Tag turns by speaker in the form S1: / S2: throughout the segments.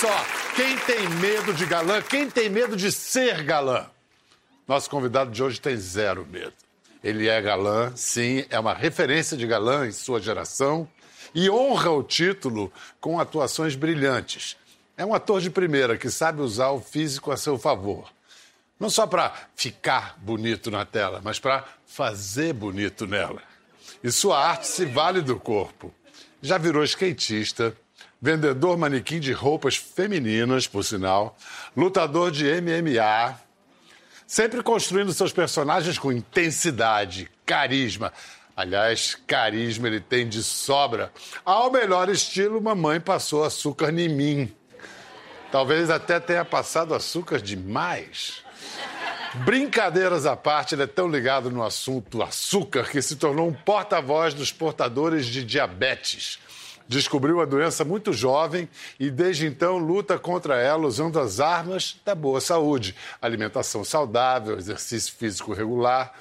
S1: só, quem tem medo de galã, quem tem medo de ser galã? Nosso convidado de hoje tem zero medo. Ele é galã, sim, é uma referência de galã em sua geração e honra o título com atuações brilhantes. É um ator de primeira que sabe usar o físico a seu favor. Não só para ficar bonito na tela, mas para fazer bonito nela. E sua arte se vale do corpo. Já virou skatista, vendedor manequim de roupas femininas, por sinal, lutador de MMA, sempre construindo seus personagens com intensidade, carisma. Aliás, carisma ele tem de sobra. Ao melhor estilo, mamãe passou açúcar em mim. Talvez até tenha passado açúcar demais. Brincadeiras à parte, ele é tão ligado no assunto açúcar que se tornou um porta-voz dos portadores de diabetes. Descobriu a doença muito jovem e desde então luta contra ela usando as armas da boa saúde: alimentação saudável, exercício físico regular.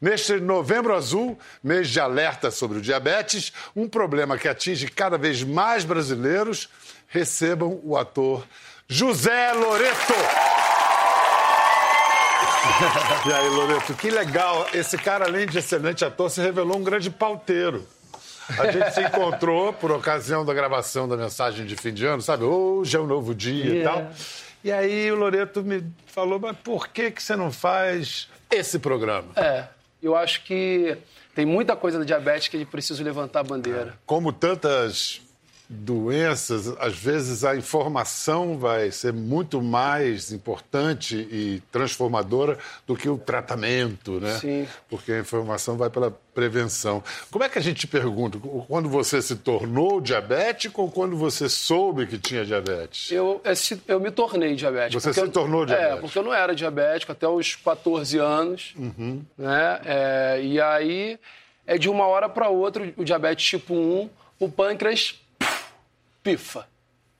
S1: Neste Novembro Azul, mês de alerta sobre o diabetes, um problema que atinge cada vez mais brasileiros, recebam o ator José Loreto. E aí, Loreto, que legal. Esse cara, além de excelente ator, se revelou um grande pauteiro. A gente se encontrou por ocasião da gravação da mensagem de fim de ano, sabe? Hoje é um novo dia yeah. e tal. E aí o Loreto me falou, mas por que, que você não faz esse programa?
S2: É, eu acho que tem muita coisa da diabetes que a gente precisa levantar a bandeira.
S1: Como tantas doenças, às vezes a informação vai ser muito mais importante e transformadora do que o tratamento, né?
S2: Sim.
S1: Porque a informação vai pela prevenção. Como é que a gente te pergunta? Quando você se tornou diabético ou quando você soube que tinha diabetes?
S2: Eu, eu me tornei diabético.
S1: Você se eu, tornou é, diabético?
S2: É, porque eu não era diabético até os 14 anos.
S1: Uhum.
S2: Né? É, e aí, é de uma hora para outra, o diabetes tipo 1, o pâncreas pifa.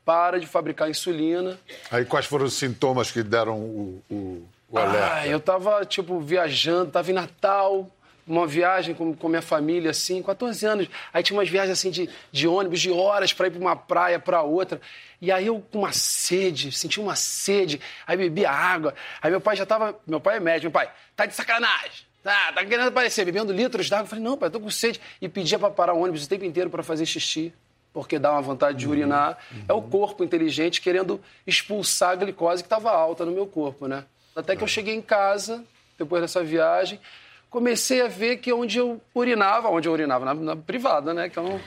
S2: Para de fabricar insulina.
S1: Aí quais foram os sintomas que deram o, o, o alerta?
S2: Ah, eu tava, tipo, viajando, tava em Natal, uma viagem com, com minha família, assim, 14 anos. Aí tinha umas viagens, assim, de, de ônibus, de horas para ir para uma praia, para outra. E aí eu com uma sede, senti uma sede, aí bebia água. Aí meu pai já tava, meu pai é médico, meu pai, tá de sacanagem. Tá, tá querendo aparecer, bebendo litros d'água. Eu falei, não, pai, eu tô com sede. E pedia para parar o ônibus o tempo inteiro para fazer xixi porque dá uma vontade de urinar. Uhum. É o corpo inteligente querendo expulsar a glicose que estava alta no meu corpo, né? Até que eu cheguei em casa, depois dessa viagem, comecei a ver que onde eu urinava, onde eu urinava, na, na privada, né? Que eu não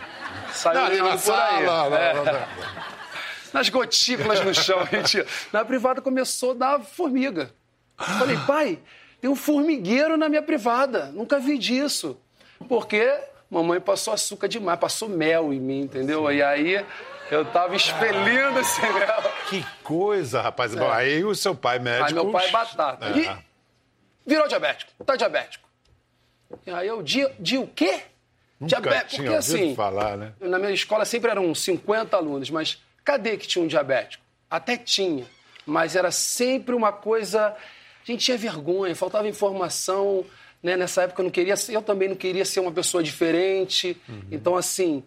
S2: saio urinando por aí. Lá, é. lá, lá, Nas gotículas no chão, mentira. Na privada começou a dar formiga. falei, pai, tem um formigueiro na minha privada. Nunca vi disso. Porque mamãe passou açúcar demais, passou mel em mim, entendeu? Sim. E aí eu tava expelindo esse mel.
S1: Que coisa, rapaz. É. Bom, aí o seu pai médico...
S2: Aí meu pai é batata. É. E virou diabético, tá diabético. E aí eu, de, de o quê?
S1: Nunca diabético. Porque assim, falar, né?
S2: na minha escola sempre eram 50 alunos, mas cadê que tinha um diabético? Até tinha, mas era sempre uma coisa... A gente tinha vergonha, faltava informação né? Nessa época eu não queria, eu também não queria ser uma pessoa diferente. Uhum. Então, assim,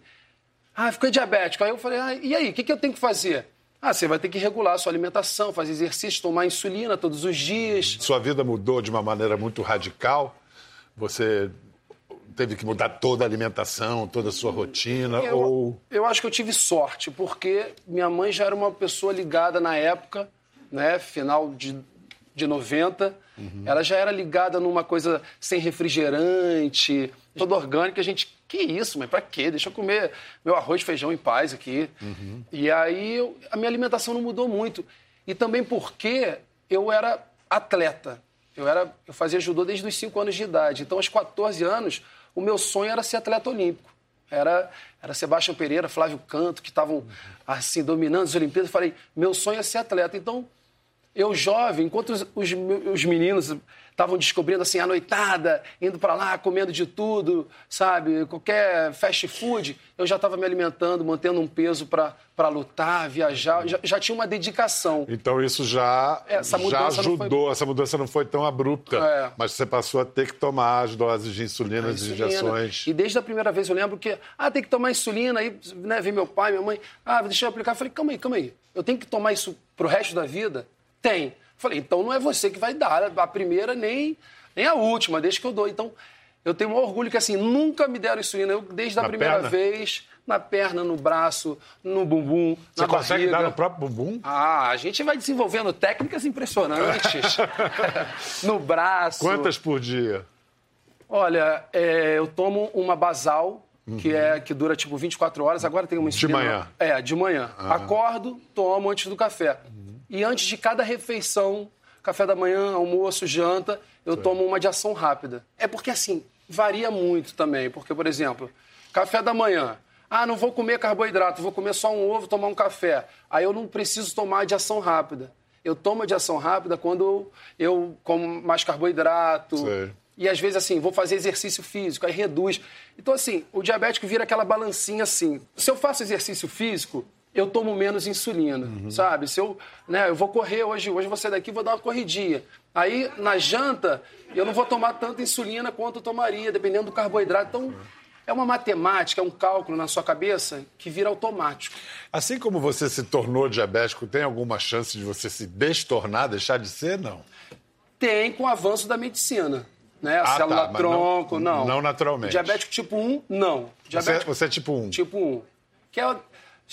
S2: ah, ficou diabético. Aí eu falei, ah, e aí, o que, que eu tenho que fazer? Ah, você vai ter que regular a sua alimentação, fazer exercício, tomar insulina todos os dias.
S1: Sua vida mudou de uma maneira muito radical? Você teve que mudar toda a alimentação, toda a sua rotina?
S2: Eu,
S1: ou...
S2: eu acho que eu tive sorte, porque minha mãe já era uma pessoa ligada na época, né, final de, de 90, Uhum. Ela já era ligada numa coisa sem refrigerante, toda orgânica. A gente, que isso, mas pra quê? Deixa eu comer meu arroz e feijão em paz aqui.
S1: Uhum.
S2: E aí a minha alimentação não mudou muito. E também porque eu era atleta. Eu, era, eu fazia judô desde os 5 anos de idade. Então, aos 14 anos, o meu sonho era ser atleta olímpico. Era, era Sebastião Pereira, Flávio Canto, que estavam assim, dominando as Olimpíadas. Eu falei, meu sonho é ser atleta. Então, eu jovem, enquanto os, os, os meninos estavam descobrindo assim a noitada, indo para lá, comendo de tudo, sabe? Qualquer fast food, eu já estava me alimentando, mantendo um peso para lutar, viajar, já, já, tinha uma dedicação.
S1: Então isso já, essa já ajudou, foi... essa mudança não foi tão abrupta, é. mas você passou a ter que tomar as doses de insulina, as injeções.
S2: E desde a primeira vez eu lembro que, ah, tem que tomar insulina, aí né, vem meu pai, minha mãe, ah, deixa eu aplicar. Eu falei, calma aí, calma aí, eu tenho que tomar isso pro resto da vida? Tem. Falei, então não é você que vai dar a primeira nem, nem a última, desde que eu dou. Então, eu tenho um orgulho que, assim, nunca me deram insulina. Eu, desde a primeira perna? vez, na perna, no braço, no bumbum,
S1: Você
S2: na
S1: consegue dar no próprio bumbum?
S2: Ah, a gente vai desenvolvendo técnicas impressionantes. no braço.
S1: Quantas por dia?
S2: Olha, é, eu tomo uma basal, uhum. que, é, que dura tipo 24 horas. Agora tem uma
S1: insulina. De manhã?
S2: É, de manhã. Uhum. Acordo, tomo antes do café. Uhum. E antes de cada refeição, café da manhã, almoço, janta, eu Sim. tomo uma de ação rápida. É porque, assim, varia muito também. Porque, por exemplo, café da manhã. Ah, não vou comer carboidrato, vou comer só um ovo, tomar um café. Aí eu não preciso tomar de ação rápida. Eu tomo de ação rápida quando eu como mais carboidrato. Sim. E às vezes, assim, vou fazer exercício físico, aí reduz. Então, assim, o diabético vira aquela balancinha assim. Se eu faço exercício físico, eu tomo menos insulina, uhum. sabe? Se eu, né, eu vou correr hoje, hoje vou sair daqui vou dar uma corridinha. Aí, na janta, eu não vou tomar tanta insulina quanto eu tomaria, dependendo do carboidrato. Então, é uma matemática, é um cálculo na sua cabeça que vira automático.
S1: Assim como você se tornou diabético, tem alguma chance de você se destornar, deixar de ser? Não.
S2: Tem com o avanço da medicina. Né? A ah, célula tá, tronco, não, não.
S1: Não naturalmente.
S2: Diabético tipo 1, não.
S1: Diabético, você, você é tipo 1?
S2: Tipo 1. Que é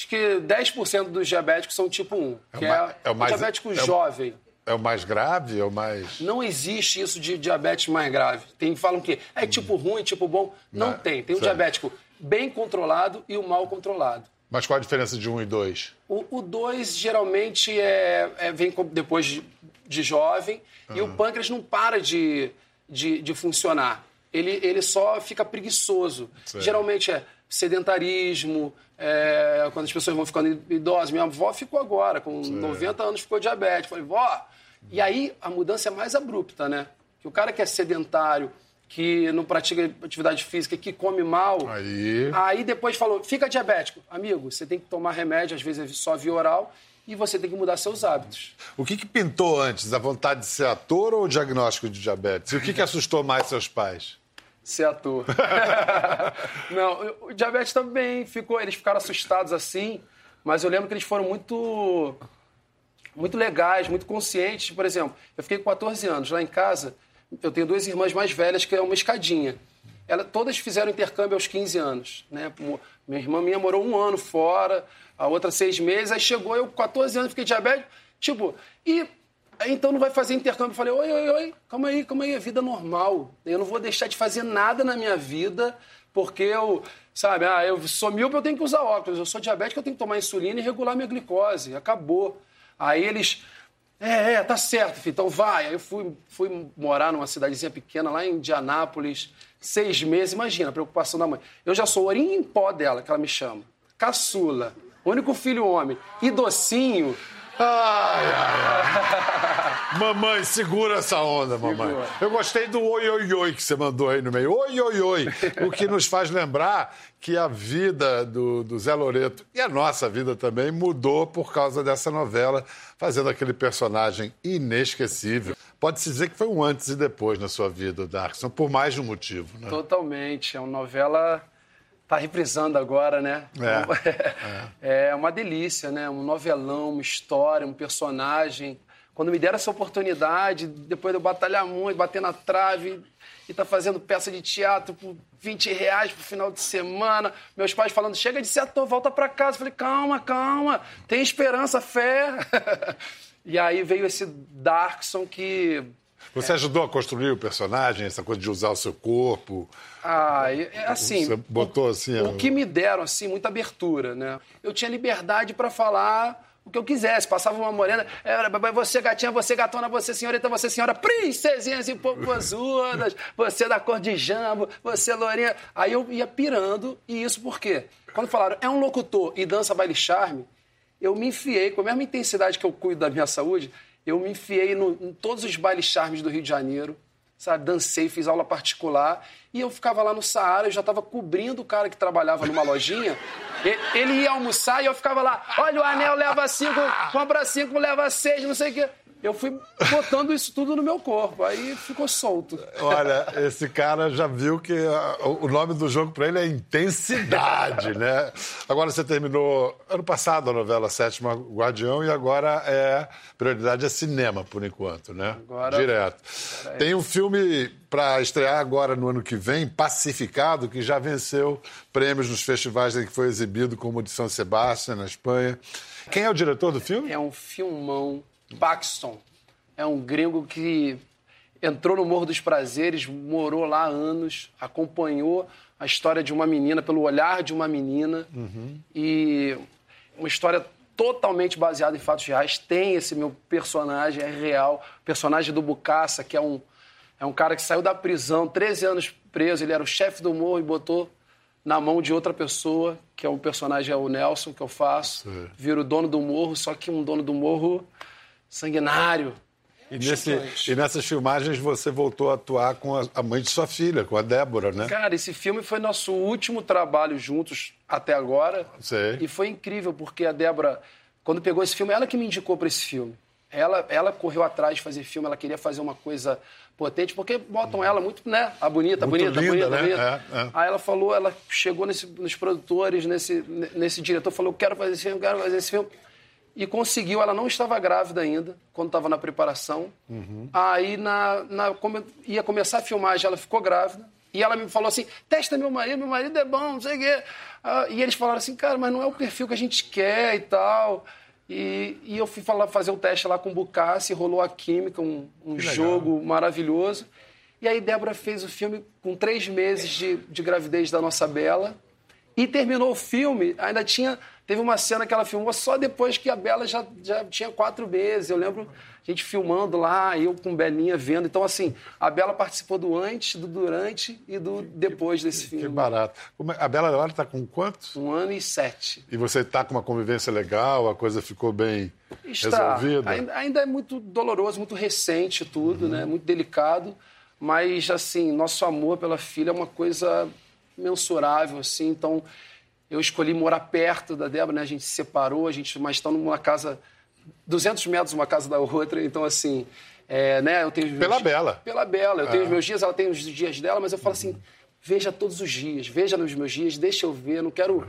S2: Acho que 10% dos diabéticos são tipo 1, é que é, é o, mais, diabético é jovem.
S1: É o mais grave? É o mais.
S2: Não existe isso de diabetes mais grave. Tem falam que é tipo ruim, tipo bom. Não, Não tem. Tem o diabético bem controlado e o mal controlado.
S1: Mas qual a diferença de 1 e 2?
S2: O 2 geralmente é, é, vem depois de, de jovem uhum. e o pâncreas não para de, de, de funcionar. Ele, ele só fica preguiçoso. Geralmente é sedentarismo, é, quando as pessoas vão ficando idosas. Minha avó ficou agora, com Sim. 90 anos, ficou diabética. Falei, vó. E aí a mudança é mais abrupta, né? Que o cara que é sedentário, que não pratica atividade física, que come mal.
S1: Aí.
S2: Aí depois falou, fica diabético. Amigo, você tem que tomar remédio, às vezes é só via oral, e você tem que mudar seus hábitos.
S1: O que, que pintou antes? A vontade de ser ator ou o diagnóstico de diabetes? E o que, que assustou mais seus pais?
S2: Ser ator. não, o diabetes também ficou. Eles ficaram assustados assim, mas eu lembro que eles foram muito. Muito legais, muito conscientes. Por exemplo, eu fiquei com 14 anos lá em casa. Eu tenho duas irmãs mais velhas que é uma escadinha. Ela, todas fizeram intercâmbio aos 15 anos. Né? Minha irmã minha morou um ano fora, a outra seis meses. Aí chegou eu com 14 anos, fiquei diabético. Tipo, e então não vai fazer intercâmbio. Eu falei, oi, oi, oi, calma aí, calma aí, é vida normal. Eu não vou deixar de fazer nada na minha vida porque eu, sabe, ah, eu sou míope, eu tenho que usar óculos. Eu sou diabético, eu tenho que tomar insulina e regular minha glicose. Acabou. Aí eles, é, é, tá certo, filho, então vai. Aí eu fui, fui morar numa cidadezinha pequena lá em Indianápolis, seis meses. Imagina a preocupação da mãe. Eu já sou orinho em pó dela, que ela me chama. Caçula, único filho homem. E docinho,
S1: Ai, ai, ai. mamãe, segura essa onda, mamãe. Segura. Eu gostei do oi, oi, oi que você mandou aí no meio. Oi, oi, oi. O que nos faz lembrar que a vida do, do Zé Loreto e a nossa vida também mudou por causa dessa novela, fazendo aquele personagem inesquecível. Pode-se dizer que foi um antes e depois na sua vida, Darkson, por mais de um motivo, né?
S2: Totalmente. É uma novela Tá reprisando agora, né? É, é. é uma delícia, né? Um novelão, uma história, um personagem. Quando me deram essa oportunidade, depois de eu batalhar muito, bater na trave e tá fazendo peça de teatro por 20 reais pro final de semana, meus pais falando, chega de ser ator, volta para casa. Eu falei, calma, calma, tem esperança, fé. e aí veio esse Darkson que
S1: você é. ajudou a construir o personagem, essa coisa de usar o seu corpo?
S2: Ah, é assim.
S1: Você botou assim.
S2: O, o que me deram, assim, muita abertura, né? Eu tinha liberdade para falar o que eu quisesse. Passava uma morena, era você gatinha, você gatona, você senhorita, você senhora, princesinhas e popozudas, você da cor de jambo, você lourinha. Aí eu ia pirando, e isso por quê? Quando falaram, é um locutor e dança baile charme, eu me enfiei com a mesma intensidade que eu cuido da minha saúde, Eu me enfiei no, em todos os bailes charmes do Rio de Janeiro, sabe? Dancei, fiz aula particular. E eu ficava lá no Saara, eu já estava cobrindo o cara que trabalhava numa lojinha. Ele ia almoçar e eu ficava lá, olha, o anel leva cinco, compra cinco, leva seis, não sei o quê eu fui botando isso tudo no meu corpo, aí ficou solto.
S1: Olha, esse cara já viu que o nome do jogo para ele é intensidade, né? Agora você terminou ano passado a novela Sétima Guardião e agora é prioridade é cinema por enquanto, né?
S2: Agora,
S1: direto. É Tem um filme para estrear agora no ano que vem, Pacificado, que já venceu prêmios nos festivais em que foi exibido, como o de São Sebastião na Espanha. Quem é o diretor do filme?
S2: É um filmão Paxton. É um gringo que entrou no Morro dos Prazeres, morou lá anos, acompanhou a história de uma menina pelo olhar de uma menina uhum. e uma história totalmente baseada em fatos reais. Tem esse meu personagem, é real. O personagem do Bucaça, que é um, é um cara que saiu da prisão, 13 anos preso, ele era o chefe do morro e botou na mão de outra pessoa, que é um personagem, é o Nelson, que eu faço. Vira o dono do morro, só que um dono do morro sanguinário.
S1: E, nesse, e, nessas filmagens você voltou a atuar com a, a, mãe de sua filha, com a Débora, né?
S2: Cara, esse filme foi nosso último trabalho juntos até agora.
S1: Sei.
S2: E foi incrível, porque a Débora, quando pegou esse filme, ela que me indicou para esse filme. Ela, ela correu atrás de fazer filme, ela queria fazer uma coisa potente, porque botam ela muito, né? A bonita,
S1: muito
S2: bonita,
S1: linda,
S2: bonita,
S1: né?
S2: bonita.
S1: É, é.
S2: Aí ela falou, ela chegou nesse, nos produtores, nesse, nesse diretor, falou: quero fazer esse filme, quero fazer esse filme e conseguiu. Ela não estava grávida ainda, quando estava na preparação. Uhum. Aí, na, na, ia começar a filmagem, ela ficou grávida. E ela me falou assim: testa meu marido, meu marido é bom, não sei o quê. Ah, e eles falaram assim: cara, mas não é o perfil que a gente quer e tal. E, e eu fui falar, fazer o teste lá com o Bucassi, rolou a química, um, um jogo maravilhoso. E aí Débora fez o filme com três meses de, de gravidez da nossa Bela. E terminou o filme, ainda tinha Teve uma cena que ela filmou só depois que a Bela já, já tinha quatro meses. Eu lembro a gente filmando lá, eu com Belinha vendo. Então, assim, a Bela participou do antes, do durante e do depois desse filme.
S1: Que barato. É, a Bela agora está com quantos?
S2: Um ano e sete.
S1: E você está com uma convivência legal? A coisa ficou bem Está. resolvida?
S2: Ainda, ainda é muito doloroso, muito recente tudo, uhum. né? Muito delicado. Mas, assim, nosso amor pela filha é uma coisa mensurável, assim. Então, eu escolhi morar perto da Débora, né? A gente se separou, a gente, mas estamos numa casa 200 metros uma casa da outra, então assim, é, né? Eu tenho
S1: pela Bela.
S2: Pela Bela. Eu tenho os meus dias, ela tem os dias dela, mas eu falo assim, veja todos os dias, veja nos meus dias, deixa eu ver, não quero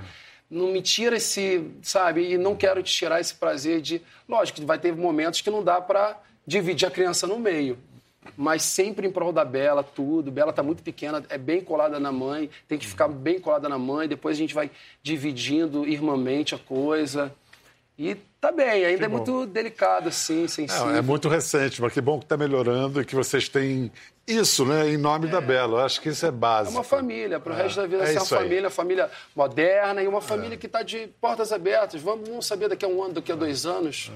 S2: não me tira esse, sabe? E não quero te tirar esse prazer de, lógico, vai ter momentos que não dá para dividir a criança no meio mas sempre em prol da Bela, tudo. Bela está muito pequena, é bem colada na mãe, tem que ficar bem colada na mãe, depois a gente vai dividindo irmãmente a coisa. E tá bem, ainda que é bom. muito delicado, assim, sensível.
S1: É, é muito recente, mas que bom que está melhorando e que vocês têm isso, né, em nome é. da Bela. Eu acho que isso é básico.
S2: É uma família, para o é. resto da vida é ser uma família, família moderna e uma família é. que está de portas abertas. Vamos, vamos saber daqui a um ano, daqui a dois anos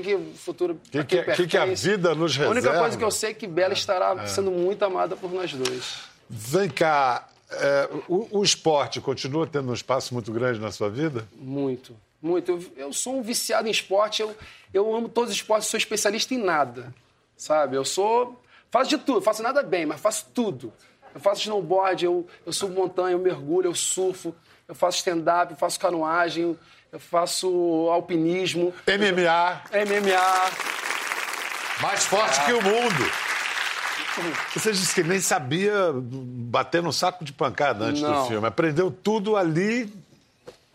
S2: que, que o futuro.
S1: O que, que, que, a vida nos reserva?
S2: A única coisa que eu sei é que Bela estará é. sendo muito amada por nós dois.
S1: Vem cá, é, o, o, esporte continua tendo um espaço muito grande na sua vida?
S2: Muito, muito. Eu, eu sou um viciado em esporte, eu, eu amo todos os esportes, sou especialista em nada, sabe? Eu sou. Faço de tudo, faço nada bem, mas faço tudo. Eu faço snowboard, eu, eu subo montanha, eu mergulho, eu surfo, eu faço stand-up, eu faço canoagem, eu faço alpinismo.
S1: MMA.
S2: MMA.
S1: Mais forte é. que o mundo. Você disse que nem sabia bater no saco de pancada antes Não. do filme. Aprendeu tudo ali.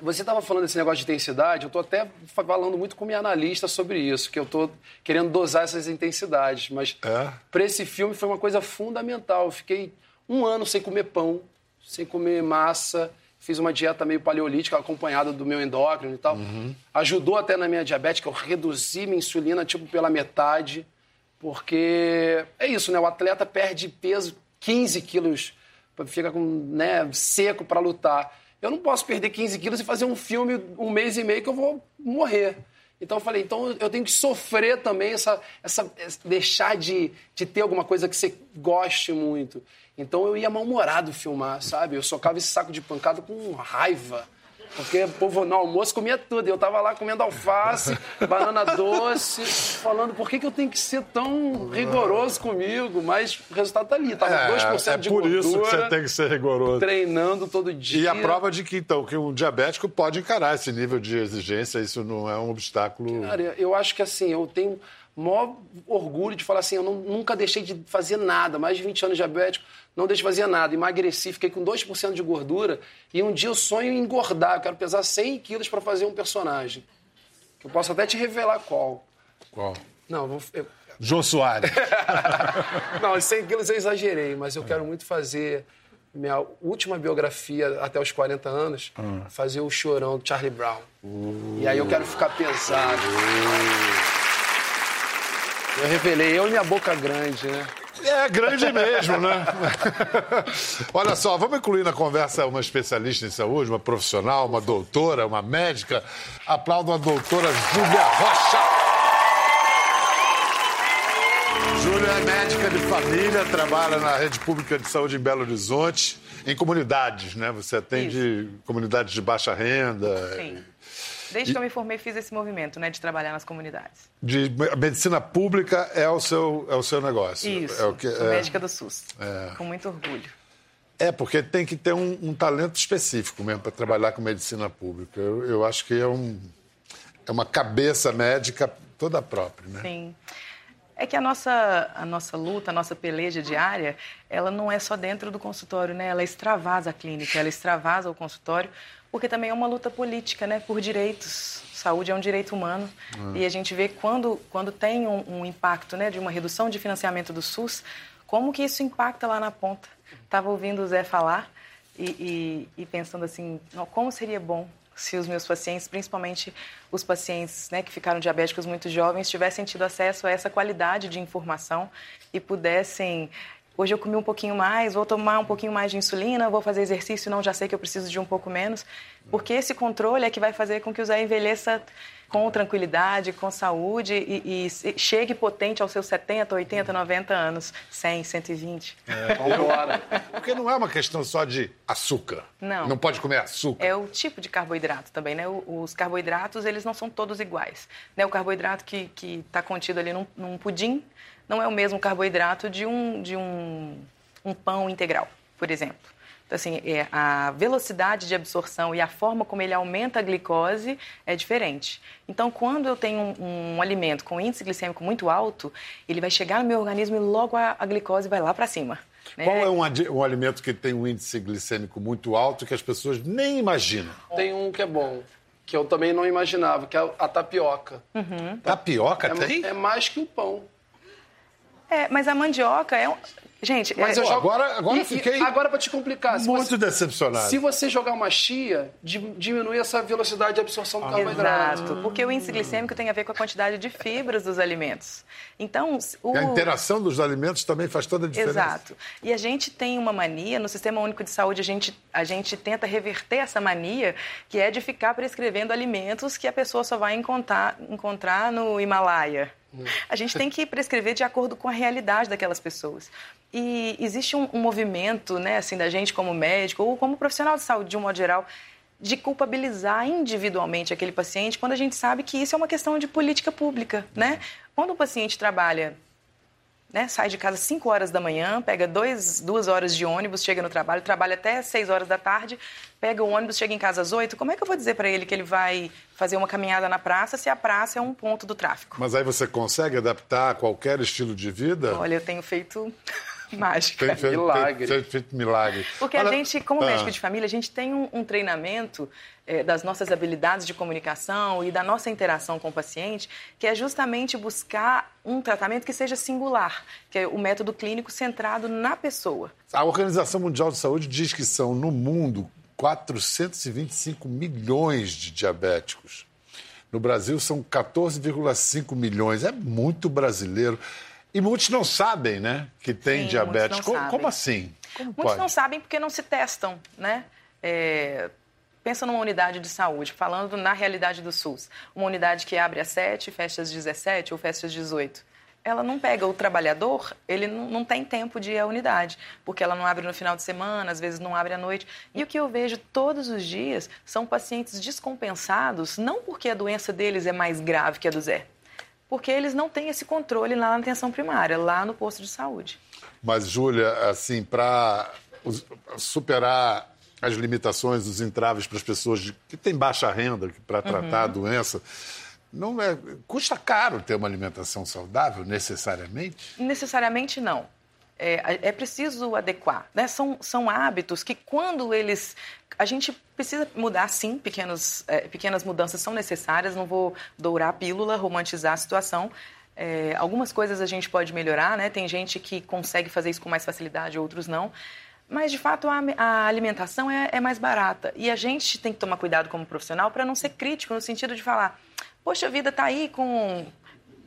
S2: Você estava falando desse negócio de intensidade, eu estou até falando muito com minha analista sobre isso, que eu estou querendo dosar essas intensidades. Mas é. para esse filme foi uma coisa fundamental. Eu fiquei um ano sem comer pão, sem comer massa, fiz uma dieta meio paleolítica acompanhada do meu endócrino e tal. Uhum. Ajudou até na minha diabetes, que eu reduzi minha insulina tipo pela metade, porque é isso, né? O atleta perde peso 15 quilos, fica com, né, seco para lutar. Eu não posso perder 15 quilos e fazer um filme um mês e meio que eu vou morrer. Então eu falei, então eu tenho que sofrer também essa, essa deixar de, de ter alguma coisa que você goste muito. Então eu ia mal-humorado filmar, sabe? Eu socava esse saco de pancada com raiva. Porque o povo no almoço comia tudo. Eu tava lá comendo alface, banana doce, falando por que, que eu tenho que ser tão rigoroso comigo? Mas o resultado tá ali, tava
S1: É,
S2: 2%
S1: é
S2: de
S1: por
S2: gordura.
S1: isso que você tem que ser rigoroso.
S2: Treinando todo dia.
S1: E a prova de que, então, que um diabético pode encarar esse nível de exigência, isso não é um obstáculo.
S2: Cara, eu acho que assim, eu tenho maior orgulho de falar assim, eu não- nunca deixei de fazer nada, mais de 20 anos de diabético, não deixei de fazer nada, emagreci, fiquei com 2% de gordura e um dia eu sonho em engordar, eu quero pesar 100 quilos para fazer um personagem. Que eu posso até te revelar qual.
S1: Qual?
S2: Não, eu vou, eu-
S1: Jô Soares.
S2: não, os 100 quilos eu exagerei, mas eu quero muito fazer minha última biografia até os 40 anos, fazer o Chorão do Charlie Brown. E aí eu quero ficar pesado. Eu revelei, eu e minha boca grande, né?
S1: É grande mesmo, né? Olha só, vamos incluir na conversa uma especialista em saúde, uma profissional, uma doutora, uma médica. Aplaudam a doutora Júlia Rocha. Júlia é médica de família, trabalha na rede pública de saúde em Belo Horizonte, em comunidades, né? Você atende comunidades de baixa renda.
S3: Sim. Desde que eu me formei, fiz esse movimento, né, de trabalhar nas comunidades.
S1: De medicina pública é o seu, é o seu negócio.
S3: Isso.
S1: É, o que,
S3: Sou
S1: é,
S3: médica do SUS. Com muito orgulho.
S1: é, porque tem que ter um, um talento específico mesmo para trabalhar com medicina pública. Eu, eu acho que é, um, é uma cabeça médica toda própria, né?
S3: Sim. É que a nossa, a nossa luta, a nossa peleja diária, ela não é só dentro do consultório, né? Ela extravasa a clínica, ela extravasa o consultório, porque também é uma luta política, né? Por direitos. Saúde é um direito humano. E a gente vê quando, quando tem um, um impacto, né? De uma redução de financiamento do SUS, como que isso impacta lá na ponta. Estava ouvindo o Zé falar e, e, e pensando assim, "Não, como seria bom se os meus pacientes, principalmente os pacientes né, que ficaram diabéticos muito jovens, tivessem tido acesso a essa qualidade de informação e pudessem. Hoje eu comi um pouquinho mais, vou tomar um pouquinho mais de insulina, vou fazer exercício, não, já sei que eu preciso de um pouco menos. Porque esse controle é que vai fazer com que o Zé envelheça com tranquilidade, com saúde e, e chegue potente aos seus 70, 80, 90 anos, 100, 120.
S2: Vambora.
S1: Porque não é uma questão só de açúcar.
S3: Não.
S1: Não pode comer açúcar.
S3: É o tipo de carboidrato também, né? Os carboidratos, eles não são todos iguais. Né? O carboidrato que está contido ali num, num pudim não é o mesmo carboidrato de um, de um, um pão integral, por exemplo. Então, assim, é, a velocidade de absorção e a forma como ele aumenta a glicose é diferente. Então, quando eu tenho um, um alimento com índice glicêmico muito alto, ele vai chegar no meu organismo e logo a, a glicose vai lá para cima. né?
S1: Qual é um, um alimento que tem um índice glicêmico muito alto que as pessoas nem imaginam?
S2: Tem um que é bom, que eu também não imaginava, que é a tapioca.
S1: Tapioca
S2: É,
S1: tem?
S2: é mais que o pão.
S3: É, mas a mandioca é um... Gente,
S2: Mas
S3: é,
S2: eu jogo...
S1: agora- agora
S2: E-
S1: eu fiquei
S2: e agora, para te complicar, se
S1: Muito
S2: você...
S1: decepcionado.
S2: Se você jogar uma chia, di- diminui essa velocidade de absorção do carboidrato.
S3: Exato, porque o índice glicêmico tem a ver com a quantidade de fibras dos alimentos. Então, o...
S1: A interação dos alimentos também faz toda a diferença.
S3: Exato. E a gente tem uma mania, no Sistema Único de Saúde, a gente, a gente tenta reverter essa mania, que é de ficar prescrevendo alimentos que a pessoa só vai encontrar, encontrar no Himalaia. A gente tem que prescrever de acordo com a realidade daquelas pessoas. E existe um, um movimento, né, assim, da gente como médico ou como profissional de saúde, de um modo geral, de culpabilizar individualmente aquele paciente quando a gente sabe que isso é uma questão de política pública, né? Quando o paciente trabalha né, sai de casa 5 horas da manhã, pega dois, duas horas de ônibus, chega no trabalho, trabalha até 6 horas da tarde, pega o ônibus, chega em casa às 8. Como é que eu vou dizer para ele que ele vai fazer uma caminhada na praça se a praça é um ponto do tráfico?
S1: Mas aí você consegue adaptar a qualquer estilo de vida?
S3: Olha, eu tenho feito mágica.
S1: Tem feito,
S2: milagre.
S1: tem feito milagre.
S3: Porque
S1: Olha-
S3: a gente, como
S1: Ah.
S3: médico de família, a gente tem um, um treinamento eh, das nossas habilidades de comunicação e da nossa interação com o paciente, que é justamente buscar um tratamento que seja singular, que é o método clínico centrado na pessoa.
S1: A Organização Mundial de Saúde diz que são, no mundo, 425 milhões de diabéticos. No Brasil, são 14,5 milhões. É muito brasileiro. E muitos não sabem, né, que tem
S3: Sim,
S1: diabetes.
S3: muitos não
S1: Co-
S3: sabem.
S1: Como assim? Como
S3: Muitos
S1: pode?
S3: não sabem porque não se testam, né? É, Pensa numa unidade de saúde, falando na realidade do SUS. Uma unidade que abre às 7, fecha às 17 ou fecha às 18. ela não pega o trabalhador, ele não, não, tem tempo de ir à unidade, porque ela não abre no final de semana, às vezes não abre à noite. E o que eu vejo todos os dias são pacientes descompensados, não porque a doença deles é mais grave que a do Zé, porque eles não têm esse controle lá na atenção primária, lá no posto de saúde.
S1: Mas, Júlia, assim, para superar as limitações, os entraves para as pessoas que têm baixa renda para tratar uhum. a doença, não é, custa caro ter uma alimentação saudável, necessariamente?
S3: Necessariamente não. É, é preciso adequar. Né? São, são hábitos que, quando eles. A gente precisa mudar, sim, pequenos, é, pequenas mudanças são necessárias. Não vou dourar a pílula, romantizar a situação. É, algumas coisas a gente pode melhorar, né? Tem gente que consegue fazer isso com mais facilidade, outros não. Mas, de fato, a, a alimentação é, é mais barata. E a gente tem que tomar cuidado como profissional para não ser crítico, no sentido de falar Poxa vida, tá aí com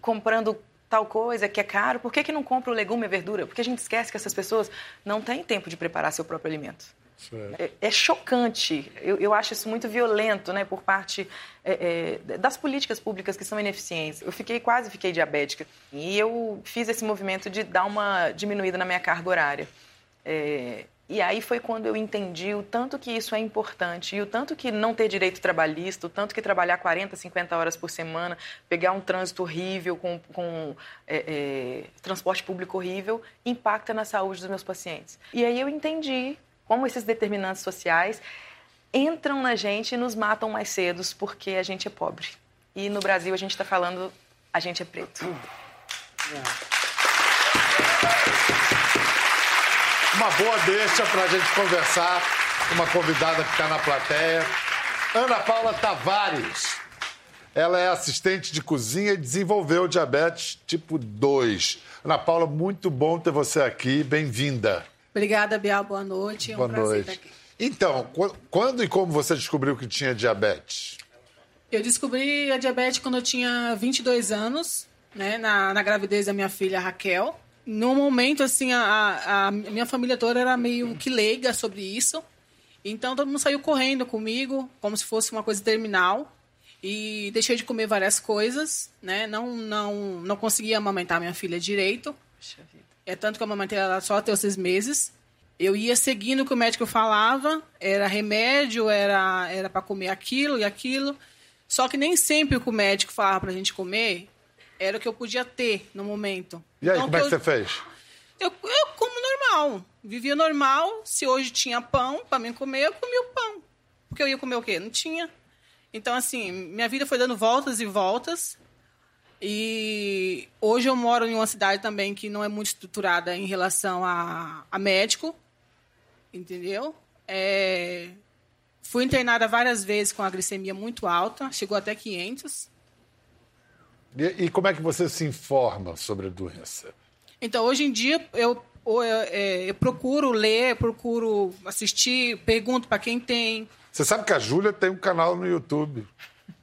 S3: comprando tal coisa que é caro, por que, que não compra o legume e a verdura? Porque a gente esquece que essas pessoas não têm tempo de preparar seu próprio alimento. É, é, chocante, eu, eu, acho isso muito violento, né, por parte é, é, das políticas públicas que são ineficientes. Eu fiquei quase fiquei diabética e eu fiz esse movimento de dar uma diminuída na minha carga horária. E aí foi quando eu entendi o tanto que isso é importante e o tanto que não ter direito trabalhista, o tanto que trabalhar 40, 50 horas por semana, pegar um trânsito horrível, com, com é, é, transporte público horrível, impacta na saúde dos meus pacientes. E aí eu entendi como esses determinantes sociais entram na gente e nos matam mais cedo porque a gente é pobre. E no Brasil a gente está falando, a gente é preto. É.
S1: Uma boa deixa para a gente conversar com uma convidada que está na plateia. Ana Paula Tavares. Ela é assistente de cozinha e desenvolveu diabetes tipo 2. Ana Paula, muito bom ter você aqui. Bem-vinda.
S4: Obrigada, Bial. Boa noite.
S1: É um boa noite. Então, quando e como você descobriu que tinha diabetes?
S4: Eu descobri a diabetes quando eu tinha 22 anos, né, na, na gravidez da minha filha Raquel no momento, assim, a, a, minha família toda era meio que leiga sobre isso. Então, todo mundo saiu correndo comigo, como se fosse uma coisa terminal. E deixei de comer várias coisas, né? Não, não, não conseguia amamentar minha filha direito. É tanto que eu amamentei ela só até os seis meses. Eu ia seguindo o que o médico falava, era remédio, era era para comer aquilo e aquilo. Só que nem sempre o que o médico falava para a gente comer era o que eu podia ter no momento.
S1: E aí, então, como é que eu, você fez?
S4: Eu, eu como normal. Vivia normal. Se hoje tinha pão para mim comer, eu comia o pão. Porque eu ia comer o quê? Não tinha. Então, assim, minha vida foi dando voltas e voltas. E hoje eu moro em uma cidade também que não é muito estruturada em relação a, a médico. Entendeu? É, fui internada várias vezes com a glicemia muito alta, chegou até 500.
S1: E, e, como é que você se informa sobre a doença?
S4: Então, hoje em dia, eu, eu, é, eu procuro ler, procuro assistir, pergunto para quem tem.
S1: Você sabe que a Júlia tem um canal no YouTube.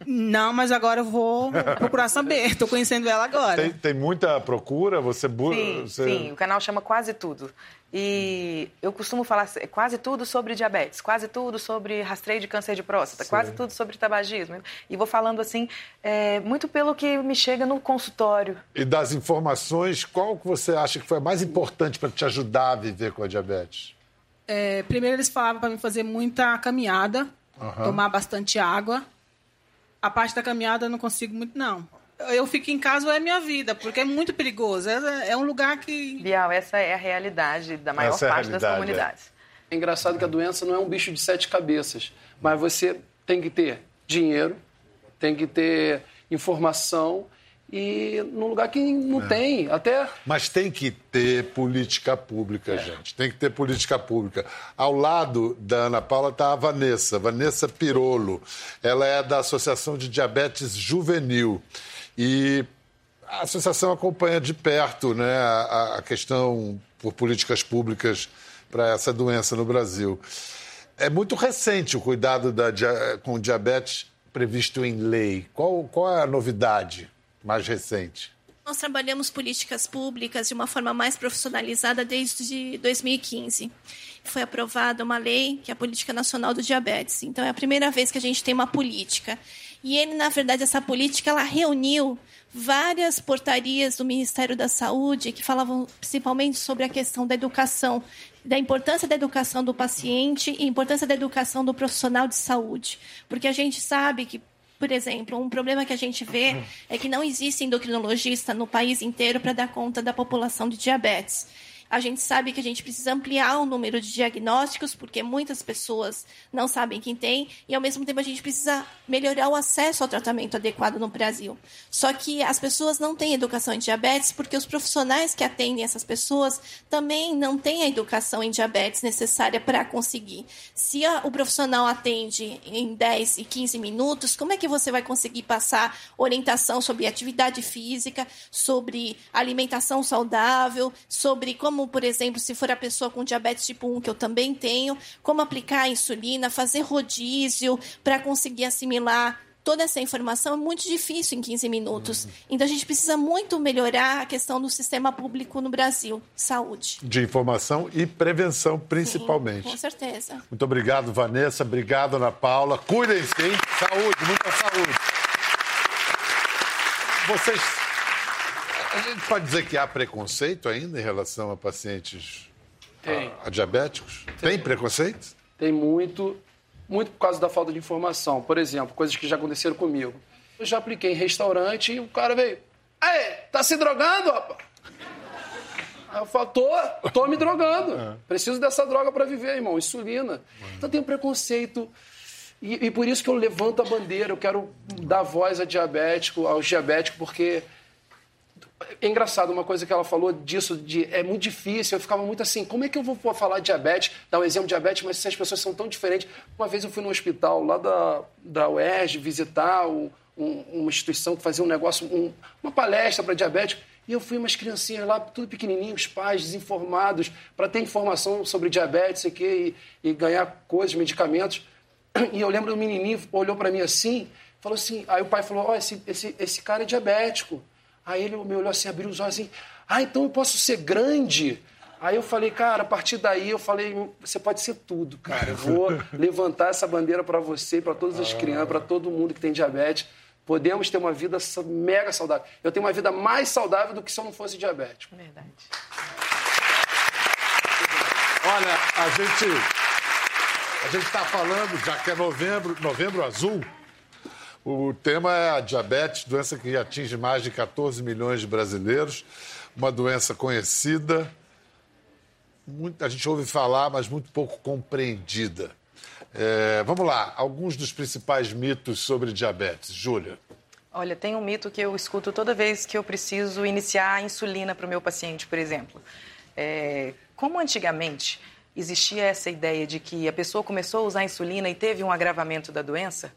S4: Não, mas agora eu vou procurar saber. Estou conhecendo ela agora.
S1: Tem, tem muita procura? Você,
S3: sim,
S1: você...
S3: sim, o canal chama Quase Tudo. E eu costumo falar quase tudo sobre diabetes, quase tudo sobre rastreio de câncer de próstata, Sim. quase tudo sobre tabagismo. E vou falando assim, é, muito pelo que me chega no consultório.
S1: E das informações, qual que você acha que foi a mais importante para te ajudar a viver com a diabetes?
S4: É, primeiro eles falavam para mim fazer muita caminhada, uhum. tomar bastante água. A parte da caminhada eu não consigo muito, não eu fico em casa é minha vida, porque é muito perigoso. É, é um lugar que.
S3: Bial, essa é a realidade da maior essa parte é das comunidades.
S2: É. é engraçado que a doença não é um bicho de sete cabeças, mas você tem que ter dinheiro, tem que ter informação e num lugar que não é. tem, até...
S1: Mas tem que ter política pública, é. gente. Tem que ter política pública. Ao lado da Ana Paula está a Vanessa, Vanessa Pirolo. Ela é da Associação de Diabetes Juvenil. E a associação acompanha de perto né, a, a questão por políticas públicas para essa doença no Brasil. É muito recente o cuidado da, com diabetes previsto em lei. Qual, qual é a novidade mais recente?
S5: Nós trabalhamos políticas públicas de uma forma mais profissionalizada desde 2015. Foi aprovada uma lei, que é a Política Nacional do Diabetes. Então, é a primeira vez que a gente tem uma política E ele, na verdade, essa política, ela reuniu várias portarias do Ministério da Saúde que falavam principalmente sobre a questão da educação, da importância da educação do paciente e importância da educação do profissional de saúde. Porque a gente sabe que por exemplo, um problema que a gente vê é que não existe endocrinologista no país inteiro para dar conta da população de diabetes. A gente sabe que a gente precisa ampliar o número de diagnósticos, porque muitas pessoas não sabem quem tem, e ao mesmo tempo a gente precisa melhorar o acesso ao tratamento adequado no Brasil. Só que as pessoas não têm educação em diabetes, porque os profissionais que atendem essas pessoas também não têm a educação em diabetes necessária para conseguir. Se a, o profissional atende em 10 e 15 minutos, como é que você vai conseguir passar orientação sobre atividade física, sobre alimentação saudável, sobre como como, por exemplo, se for a pessoa com diabetes tipo 1, que eu também tenho, como aplicar a insulina, fazer rodízio para conseguir assimilar toda essa informação é muito difícil em 15 minutos. Uhum. Então a gente precisa muito melhorar a questão do sistema público no Brasil, saúde.
S1: De informação e prevenção, principalmente.
S5: Sim, com certeza.
S1: Muito obrigado, Vanessa. Obrigado, Ana Paula. Cuidem-se, hein? Saúde, muita saúde. Vocês a gente pode dizer que há preconceito ainda em relação a pacientes Tem. A, a diabéticos? Tem. Tem preconceito?
S2: Tem muito, muito por causa da falta de informação. Por exemplo, coisas que já aconteceram comigo. Eu já apliquei em restaurante e o cara veio. Aí, tá se drogando, rapaz? Eu falo, tô, tô me drogando. É. Preciso dessa droga para viver, irmão, insulina. Então tem um preconceito. E, e, por isso que eu levanto a bandeira, eu quero dar voz a diabético, aos diabéticos, porque é engraçado, uma coisa que ela falou disso, de é muito difícil, eu ficava muito assim, como é que eu vou falar diabetes, dar um exemplo de diabetes, mas se as pessoas são tão diferentes. Uma vez eu fui no hospital lá da, da UERJ visitar um, um, uma instituição que fazia um negócio, um, uma palestra para diabéticos, e eu fui umas criancinhas lá, tudo pequenininhos, pais desinformados, para ter informação sobre diabetes aqui, e, e ganhar coisas, medicamentos. E eu lembro do menininho olhou para mim assim, falou assim, aí o pai falou, ó, oh, esse, esse, esse cara é diabético. Aí ele me olhou assim, abriu os olhos assim, ah, então eu posso ser grande? Aí eu falei, cara, a partir daí eu falei, você pode ser tudo, cara. Eu vou levantar essa bandeira para você, para todas as crianças, para todo mundo que tem diabetes. Podemos ter uma vida mega saudável. Eu tenho uma vida mais saudável do que se eu não fosse diabético.
S3: Verdade.
S1: Olha, a gente a gente está falando, já que é novembro, novembro azul, o tema é a diabetes, doença que atinge mais de 14 milhões de brasileiros, uma doença conhecida, muito, a gente ouve falar, mas muito pouco compreendida. É, vamos lá, alguns dos principais mitos sobre diabetes. Júlia.
S3: Olha, tem um mito que eu escuto toda vez que eu preciso iniciar a insulina para o meu paciente, por exemplo. É, como antigamente existia essa ideia de que a pessoa começou a usar a insulina e teve um agravamento da doença,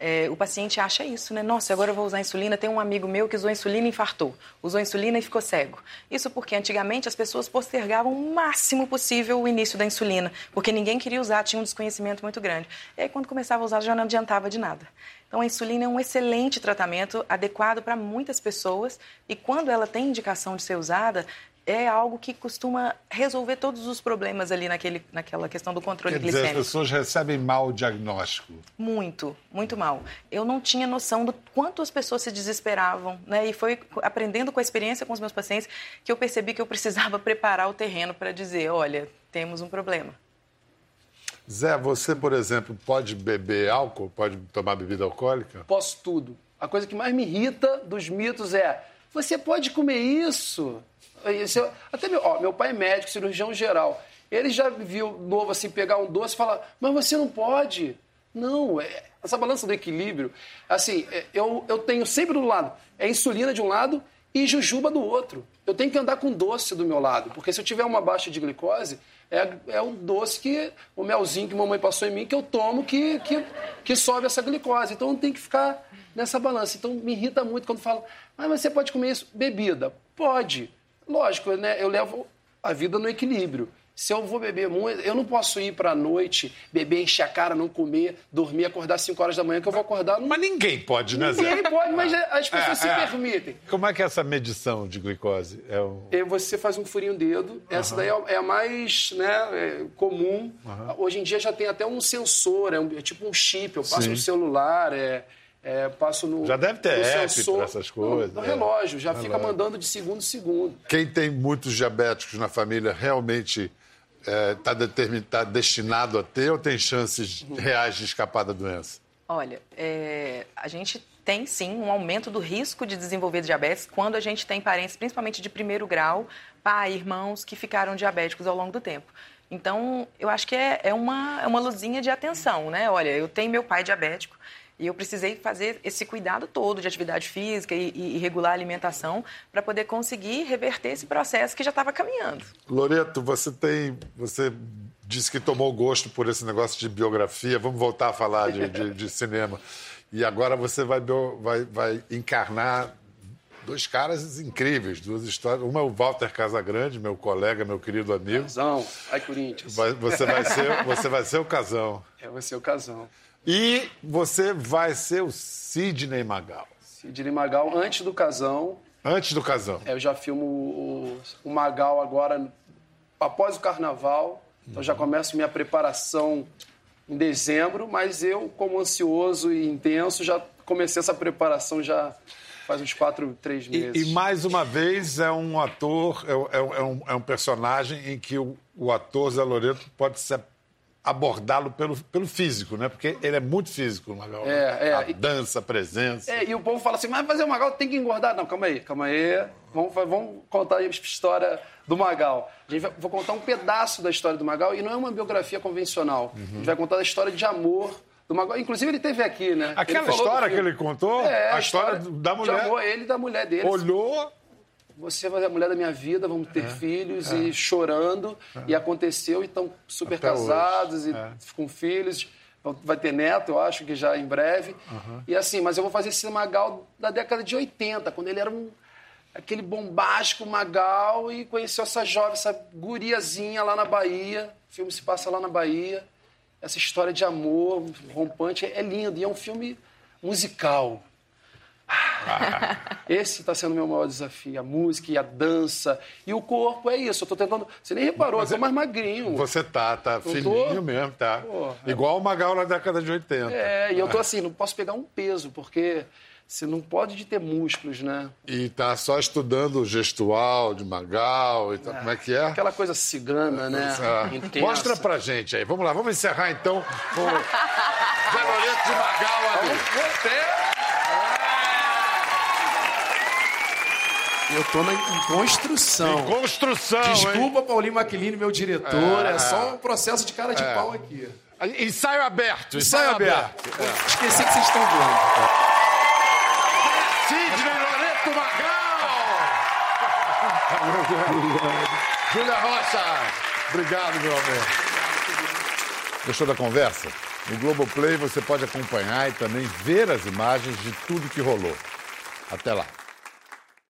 S3: é, o paciente acha isso, né? Nossa, agora eu vou usar insulina. Tem um amigo meu que usou insulina e infartou. Usou insulina e ficou cego. Isso porque antigamente as pessoas postergavam o máximo possível o início da insulina, porque ninguém queria usar, tinha um desconhecimento muito grande. E aí, quando começava a usar, já não adiantava de nada. Então, a insulina é um excelente tratamento, adequado para muitas pessoas, e quando ela tem indicação de ser usada, é algo que costuma resolver todos os problemas ali naquele, naquela questão do controle
S1: Quer
S3: glicêmico.
S1: Dizer, as pessoas recebem mal o diagnóstico.
S3: Muito, muito mal. Eu não tinha noção do quanto as pessoas se desesperavam, né? E foi aprendendo com a experiência com os meus pacientes que eu percebi que eu precisava preparar o terreno para dizer, olha, temos um problema.
S1: Zé, você, por exemplo, pode beber álcool? Pode tomar bebida alcoólica?
S2: Posso tudo. A coisa que mais me irrita dos mitos é: você pode comer isso? Até meu, ó, meu pai é médico, cirurgião geral. Ele já viu novo assim pegar um doce e falar, mas você não pode. Não, é, essa balança do equilíbrio, assim, é, eu, eu tenho sempre do lado, é insulina de um lado e jujuba do outro. Eu tenho que andar com doce do meu lado, porque se eu tiver uma baixa de glicose, é, é o doce que, o melzinho que mamãe passou em mim, que eu tomo, que, que, que sobe essa glicose. Então tem que ficar nessa balança. Então me irrita muito quando falam, ah, mas você pode comer isso? Bebida. Pode. Lógico, né? Eu levo a vida no equilíbrio. Se eu vou beber muito, eu não posso ir para a noite, beber, encher a cara, não comer, dormir, acordar às 5 horas da manhã, que eu vou acordar.
S1: Mas ninguém pode, né,
S2: Zé? Ninguém pode, mas as pessoas é, se é. permitem.
S1: Como é que é essa medição de glicose?
S2: É
S1: um...
S2: Você faz um furinho dedo, essa daí é, é a mais né, é comum. Hoje em dia já tem até um sensor, é, um, é tipo um chip, eu passo Sim. no celular, é, É, passo no.
S1: Já deve ter app
S2: sensor-
S1: pra essas coisas,
S2: No, no
S1: é.
S2: relógio, já fica
S1: Relógio.
S2: mandando de segundo em segundo.
S1: Quem tem muitos diabéticos na família realmente está destinado a ter ou tem chances reais de escapar da doença?
S3: Olha, é, a gente tem sim um aumento do risco de desenvolver diabetes quando a gente tem parentes, principalmente de primeiro grau, pai, irmãos, que ficaram diabéticos ao longo do tempo. Então, eu acho que é, é uma, é uma luzinha de atenção, né? Olha, eu tenho meu pai diabético e eu precisei fazer esse cuidado todo de atividade física e, e- regular a alimentação para poder conseguir reverter esse processo que já estava caminhando.
S1: Loreto, você tem. Você disse que tomou gosto por esse negócio de biografia. Vamos voltar a falar de, de- de cinema. E agora você vai, vai, vai encarnar dois caras incríveis, duas histórias. Uma é o Walter Casagrande, meu colega, meu querido amigo.
S2: Casão. Ai, Corinthians.
S1: Vai- Você vai ser, você vai ser o casão.
S2: É, vai ser o casão.
S1: E você vai ser o Sidney Magal.
S2: Sidney Magal, antes do casão,
S1: Antes do casão.
S2: é, eu já filmo o, o Magal agora após o carnaval. Então já começo minha preparação em dezembro, mas eu, como ansioso e intenso, já comecei essa preparação já faz uns quatro, três
S1: E,
S2: meses.
S1: e mais uma vez é um ator, é, é- é um, é um personagem em que o, o ator Zé Loreto pode se abordá-lo pelo, pelo físico, né? Porque ele é muito físico, Magal. né?
S2: É, é.
S1: A dança, a presença.
S2: É, e o povo fala assim, mas fazer o Magal tem que engordar. Não, calma aí, calma aí. Vamos, vamos contar a história do Magal. A gente vai, vou contar um pedaço da história do Magal e não é uma biografia convencional. A gente vai contar a história de amor do Magal. Inclusive, ele teve aqui, né?
S1: Aquela história que ele contou,
S2: É,
S1: a história da
S2: De
S1: mulher.
S2: amor, ele e da mulher dele.
S1: Olhou,
S2: Você vai ser a mulher da minha vida, vamos
S1: É,
S2: ter filhos e chorando. E aconteceu, e estão super
S1: Até hoje,
S2: casados e
S1: é.
S2: com filhos. Vai ter neto, eu acho que já em breve. E assim, mas eu vou fazer esse Magal da década de 80, quando ele era um aquele bombástico Magal e conheceu essa jovem, essa guriazinha lá na Bahia. O filme se passa lá na Bahia. Essa história de amor rompante é lindo e é um filme musical. Esse está sendo o meu maior desafio. A música e a dança. E o corpo é isso. Eu tô tentando. Você nem reparou, eu tô mais magrinho.
S1: você tá, tá
S2: tô?
S1: fininho mesmo, tá?
S2: Pô,
S1: Igual o Magal na década de 80.
S2: É, e eu tô assim, não posso pegar um peso, porque você não pode de ter músculos, né?
S1: E tá só estudando o gestual de Magal e tal. Como é que é?
S2: Aquela coisa cigana, né?
S1: Ah,
S2: Intensa.
S1: Mostra pra gente aí. Vamos lá, vamos encerrar então com o Zé de Magal ali.
S6: Eu tô na, em construção.
S1: Construção,
S6: Desculpa, Paulinho Maquilini, meu diretor. É,
S1: É.
S6: só um processo de cara de pau aqui.
S1: hein? Ensaio aberto.
S6: Ensaio aberto. Esqueci que vocês estão vendo.
S1: Sidney Loreto Magal! Júlia Rocha! Obrigado, meu amor. Gostou da conversa? No Globoplay você pode acompanhar e também ver as imagens de tudo que rolou. Até lá.